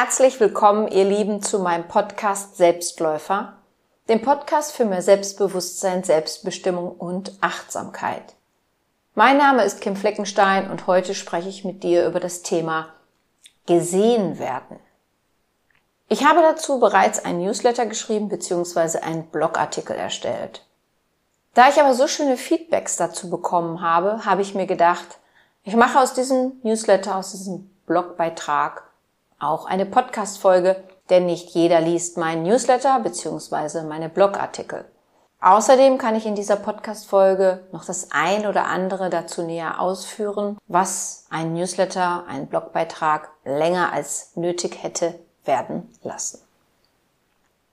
Herzlich willkommen, ihr Lieben, zu meinem Podcast Selbstläufer, dem Podcast für mehr Selbstbewusstsein, Selbstbestimmung und Achtsamkeit. Mein Name ist Kim Fleckenstein und heute spreche ich mit dir über das Thema gesehen werden. Ich habe dazu bereits ein Newsletter geschrieben bzw. einen Blogartikel erstellt. Da ich aber so schöne Feedbacks dazu bekommen habe, habe ich mir gedacht, ich mache aus diesem Newsletter, aus diesem Blogbeitrag auch eine Podcast-Folge, denn nicht jeder liest meinen Newsletter bzw. meine Blogartikel. Außerdem kann ich in dieser Podcast-Folge noch das ein oder andere dazu näher ausführen, was ein Newsletter, ein Blogbeitrag länger als nötig hätte werden lassen.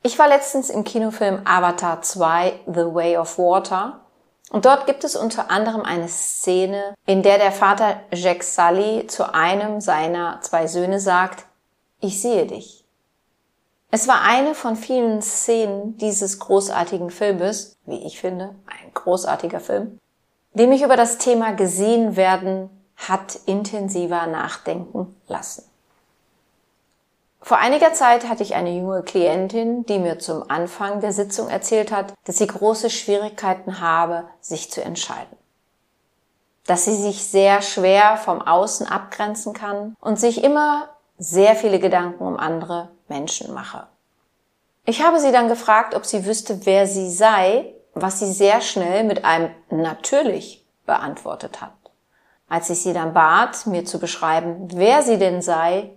Ich war letztens im Kinofilm Avatar 2 The Way of Water und dort gibt es unter anderem eine Szene, in der der Vater Jack Sully zu einem seiner zwei Söhne sagt, ich sehe dich. Es war eine von vielen Szenen dieses großartigen Filmes, wie ich finde, ein großartiger Film, die mich über das Thema gesehen werden hat intensiver nachdenken lassen. Vor einiger Zeit hatte ich eine junge Klientin, die mir zum Anfang der Sitzung erzählt hat, dass sie große Schwierigkeiten habe, sich zu entscheiden. Dass sie sich sehr schwer vom Außen abgrenzen kann und sich immer sehr viele Gedanken um andere Menschen mache. Ich habe sie dann gefragt, ob sie wüsste, wer sie sei, was sie sehr schnell mit einem natürlich beantwortet hat. Als ich sie dann bat, mir zu beschreiben, wer sie denn sei,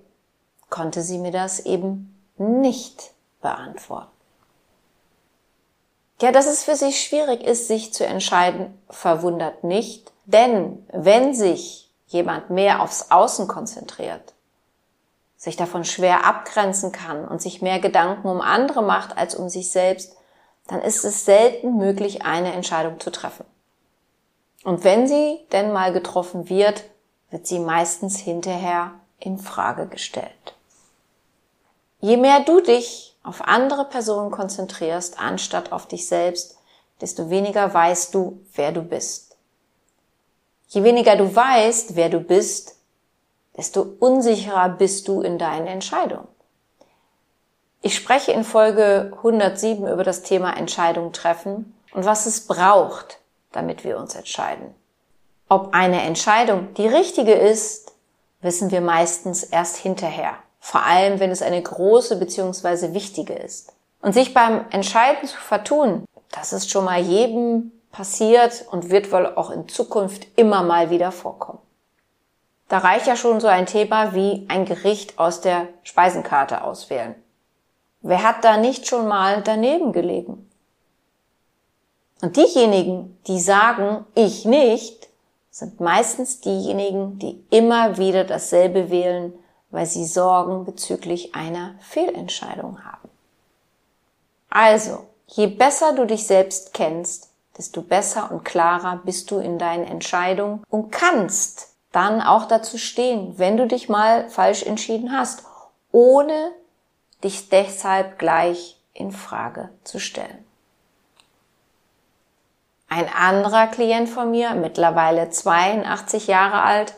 konnte sie mir das eben nicht beantworten. Ja, dass es für sie schwierig ist, sich zu entscheiden, verwundert nicht, denn wenn sich jemand mehr aufs Außen konzentriert, sich davon schwer abgrenzen kann und sich mehr Gedanken um andere macht als um sich selbst, dann ist es selten möglich, eine Entscheidung zu treffen. Und wenn sie denn mal getroffen wird, wird sie meistens hinterher in Frage gestellt. Je mehr du dich auf andere Personen konzentrierst, anstatt auf dich selbst, desto weniger weißt du, wer du bist. Je weniger du weißt, wer du bist, desto unsicherer bist du in deinen Entscheidungen. Ich spreche in Folge 107 über das Thema Entscheidung treffen und was es braucht, damit wir uns entscheiden. Ob eine Entscheidung die richtige ist, wissen wir meistens erst hinterher. Vor allem, wenn es eine große bzw. wichtige ist. Und sich beim Entscheiden zu vertun, das ist schon mal jedem passiert und wird wohl auch in Zukunft immer mal wieder vorkommen. Da reicht ja schon so ein Thema wie ein Gericht aus der Speisenkarte auswählen. Wer hat da nicht schon mal daneben gelegen? Und diejenigen, die sagen, ich nicht, sind meistens diejenigen, die immer wieder dasselbe wählen, weil sie Sorgen bezüglich einer Fehlentscheidung haben. Also, je besser du dich selbst kennst, desto besser und klarer bist du in deinen Entscheidungen und kannst dann auch dazu stehen, wenn du dich mal falsch entschieden hast, ohne dich deshalb gleich in Frage zu stellen. Ein anderer Klient von mir, mittlerweile 82 Jahre alt,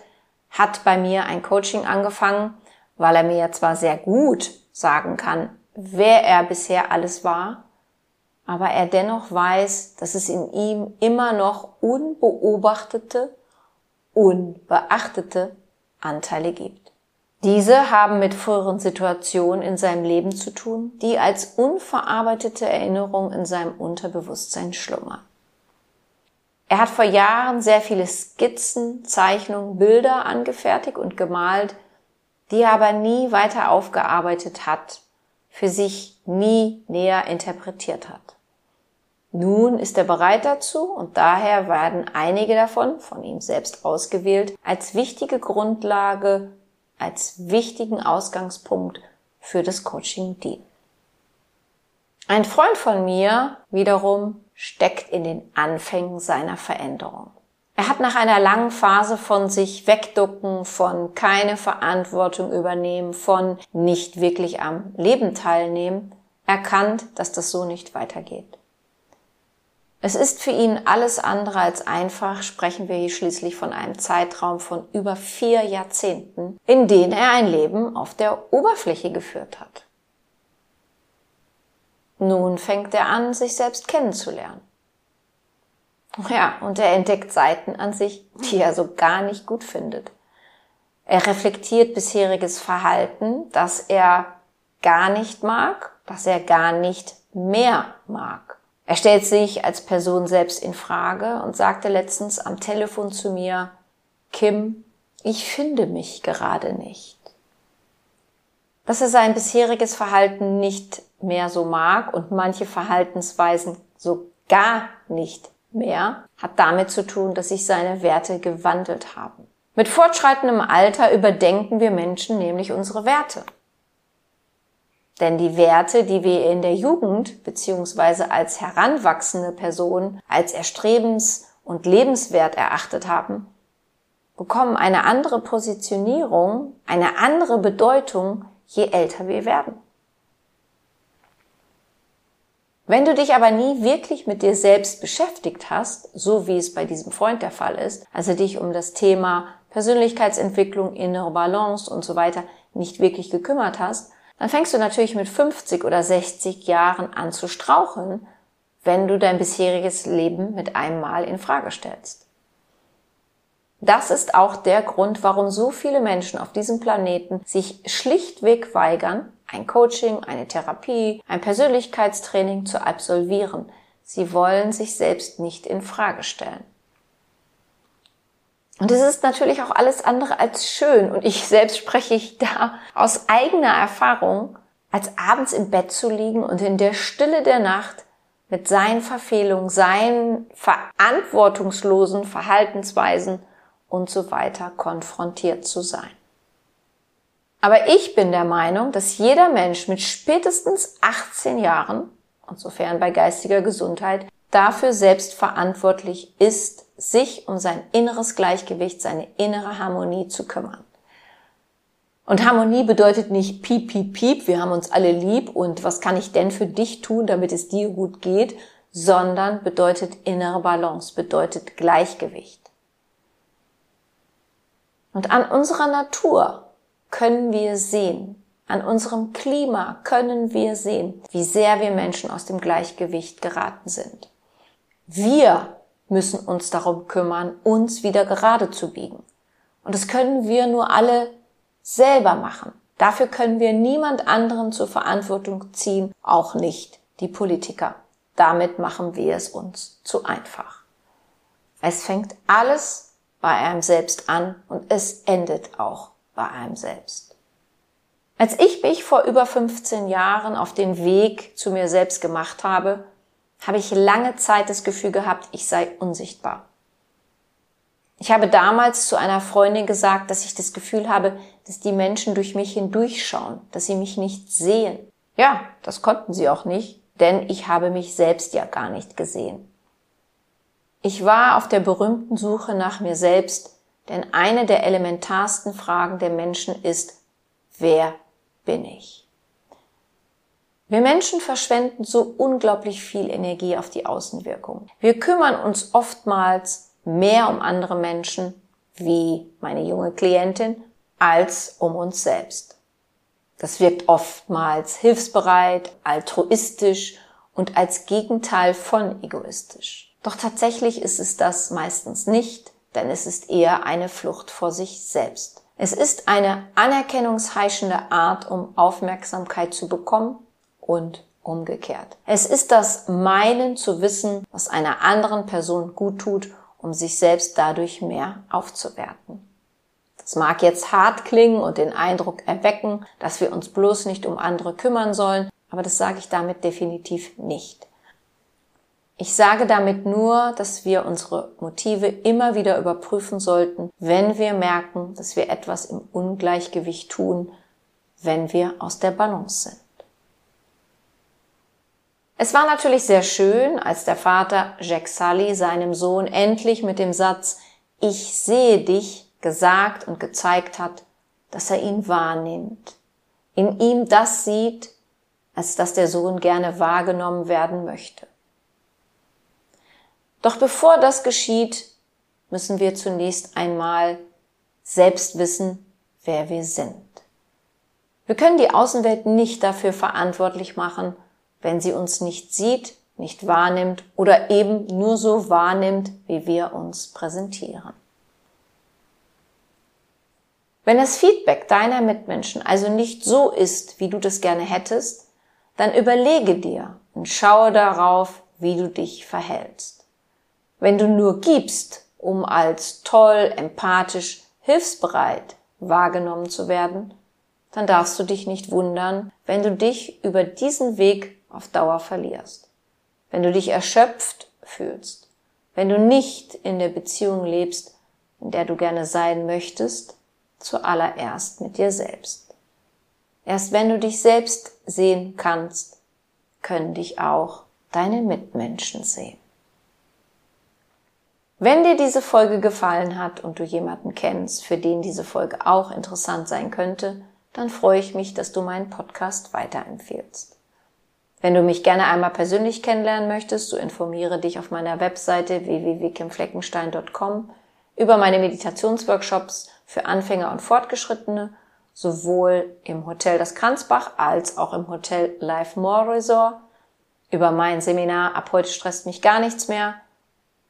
hat bei mir ein Coaching angefangen, weil er mir zwar sehr gut sagen kann, wer er bisher alles war, aber er dennoch weiß, dass es in ihm immer noch unbeobachtete unbeachtete Anteile gibt. Diese haben mit früheren Situationen in seinem Leben zu tun, die als unverarbeitete Erinnerung in seinem Unterbewusstsein schlummern. Er hat vor Jahren sehr viele Skizzen, Zeichnungen, Bilder angefertigt und gemalt, die er aber nie weiter aufgearbeitet hat, für sich nie näher interpretiert hat. Nun ist er bereit dazu und daher werden einige davon, von ihm selbst ausgewählt, als wichtige Grundlage, als wichtigen Ausgangspunkt für das Coaching dienen. Ein Freund von mir wiederum steckt in den Anfängen seiner Veränderung. Er hat nach einer langen Phase von sich wegducken, von keine Verantwortung übernehmen, von nicht wirklich am Leben teilnehmen, erkannt, dass das so nicht weitergeht. Es ist für ihn alles andere als einfach, sprechen wir hier schließlich von einem Zeitraum von über vier Jahrzehnten, in denen er ein Leben auf der Oberfläche geführt hat. Nun fängt er an, sich selbst kennenzulernen. Ja, und er entdeckt Seiten an sich, die er so gar nicht gut findet. Er reflektiert bisheriges Verhalten, das er gar nicht mag, das er gar nicht mehr mag. Er stellt sich als Person selbst in Frage und sagte letztens am Telefon zu mir, Kim, ich finde mich gerade nicht. Dass er sein bisheriges Verhalten nicht mehr so mag und manche Verhaltensweisen so gar nicht mehr, hat damit zu tun, dass sich seine Werte gewandelt haben. Mit fortschreitendem Alter überdenken wir Menschen nämlich unsere Werte. Denn die Werte, die wir in der Jugend beziehungsweise als heranwachsende Person als erstrebens- und lebenswert erachtet haben, bekommen eine andere Positionierung, eine andere Bedeutung, je älter wir werden. Wenn du dich aber nie wirklich mit dir selbst beschäftigt hast, so wie es bei diesem Freund der Fall ist, also dich um das Thema Persönlichkeitsentwicklung, innere Balance und so weiter nicht wirklich gekümmert hast, dann fängst du natürlich mit 50 oder 60 Jahren an zu straucheln, wenn du dein bisheriges Leben mit einem Mal in Frage stellst. Das ist auch der Grund, warum so viele Menschen auf diesem Planeten sich schlichtweg weigern, ein Coaching, eine Therapie, ein Persönlichkeitstraining zu absolvieren. Sie wollen sich selbst nicht in Frage stellen. Und es ist natürlich auch alles andere als schön. Und ich selbst spreche ich da aus eigener Erfahrung, als abends im Bett zu liegen und in der Stille der Nacht mit seinen Verfehlungen, seinen verantwortungslosen Verhaltensweisen und so weiter konfrontiert zu sein. Aber ich bin der Meinung, dass jeder Mensch mit spätestens 18 Jahren, und sofern bei geistiger Gesundheit, dafür selbst verantwortlich ist, sich um sein inneres Gleichgewicht, seine innere Harmonie zu kümmern. Und Harmonie bedeutet nicht piep, piep, piep, wir haben uns alle lieb und was kann ich denn für dich tun, damit es dir gut geht, sondern bedeutet innere Balance, bedeutet Gleichgewicht. Und an unserer Natur können wir sehen, an unserem Klima können wir sehen, wie sehr wir Menschen aus dem Gleichgewicht geraten sind. Wir müssen uns darum kümmern, uns wieder gerade zu biegen. Und das können wir nur alle selber machen. Dafür können wir niemand anderen zur Verantwortung ziehen, auch nicht die Politiker. Damit machen wir es uns zu einfach. Es fängt alles bei einem selbst an und es endet auch bei einem selbst. Als ich mich vor über 15 Jahren auf den Weg zu mir selbst gemacht habe, habe ich lange Zeit das Gefühl gehabt, ich sei unsichtbar. Ich habe damals zu einer Freundin gesagt, dass ich das Gefühl habe, dass die Menschen durch mich hindurchschauen, dass sie mich nicht sehen. Ja, das konnten sie auch nicht, denn ich habe mich selbst ja gar nicht gesehen. Ich war auf der berühmten Suche nach mir selbst, denn eine der elementarsten Fragen der Menschen ist, wer bin ich? Wir Menschen verschwenden so unglaublich viel Energie auf die Außenwirkung. Wir kümmern uns oftmals mehr um andere Menschen, wie meine junge Klientin, als um uns selbst. Das wirkt oftmals hilfsbereit, altruistisch und als Gegenteil von egoistisch. Doch tatsächlich ist es das meistens nicht, denn es ist eher eine Flucht vor sich selbst. Es ist eine anerkennungsheischende Art, um Aufmerksamkeit zu bekommen und umgekehrt. Es ist das Meinen zu wissen, was einer anderen Person gut tut, um sich selbst dadurch mehr aufzuwerten. Das mag jetzt hart klingen und den Eindruck erwecken, dass wir uns bloß nicht um andere kümmern sollen, aber das sage ich damit definitiv nicht. Ich sage damit nur, dass wir unsere Motive immer wieder überprüfen sollten, wenn wir merken, dass wir etwas im Ungleichgewicht tun, wenn wir aus der Balance sind. Es war natürlich sehr schön, als der Vater Jack Sully seinem Sohn endlich mit dem Satz Ich sehe dich gesagt und gezeigt hat, dass er ihn wahrnimmt, in ihm das sieht, als dass der Sohn gerne wahrgenommen werden möchte. Doch bevor das geschieht, müssen wir zunächst einmal selbst wissen, wer wir sind. Wir können die Außenwelt nicht dafür verantwortlich machen, wenn sie uns nicht sieht, nicht wahrnimmt oder eben nur so wahrnimmt, wie wir uns präsentieren. Wenn das Feedback deiner Mitmenschen also nicht so ist, wie du das gerne hättest, dann überlege dir und schaue darauf, wie du dich verhältst. Wenn du nur gibst, um als toll, empathisch, hilfsbereit wahrgenommen zu werden, dann darfst du dich nicht wundern, wenn du dich über diesen Weg auf Dauer verlierst. Wenn du dich erschöpft fühlst, wenn du nicht in der Beziehung lebst, in der du gerne sein möchtest, zuallererst mit dir selbst. Erst wenn du dich selbst sehen kannst, können dich auch deine Mitmenschen sehen. Wenn dir diese Folge gefallen hat und du jemanden kennst, für den diese Folge auch interessant sein könnte, dann freue ich mich, dass du meinen Podcast weiterempfehlst. Wenn du mich gerne einmal persönlich kennenlernen möchtest, so informiere dich auf meiner Webseite www.kimfleckenstein.com über meine Meditationsworkshops für Anfänger und Fortgeschrittene, sowohl im Hotel Das Kranzbach als auch im Hotel Life More Resort, über mein Seminar Ab heute stresst mich gar nichts mehr,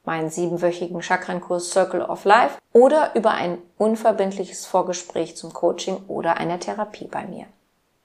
meinen siebenwöchigen Chakrenkurs Circle of Life oder über ein unverbindliches Vorgespräch zum Coaching oder einer Therapie bei mir.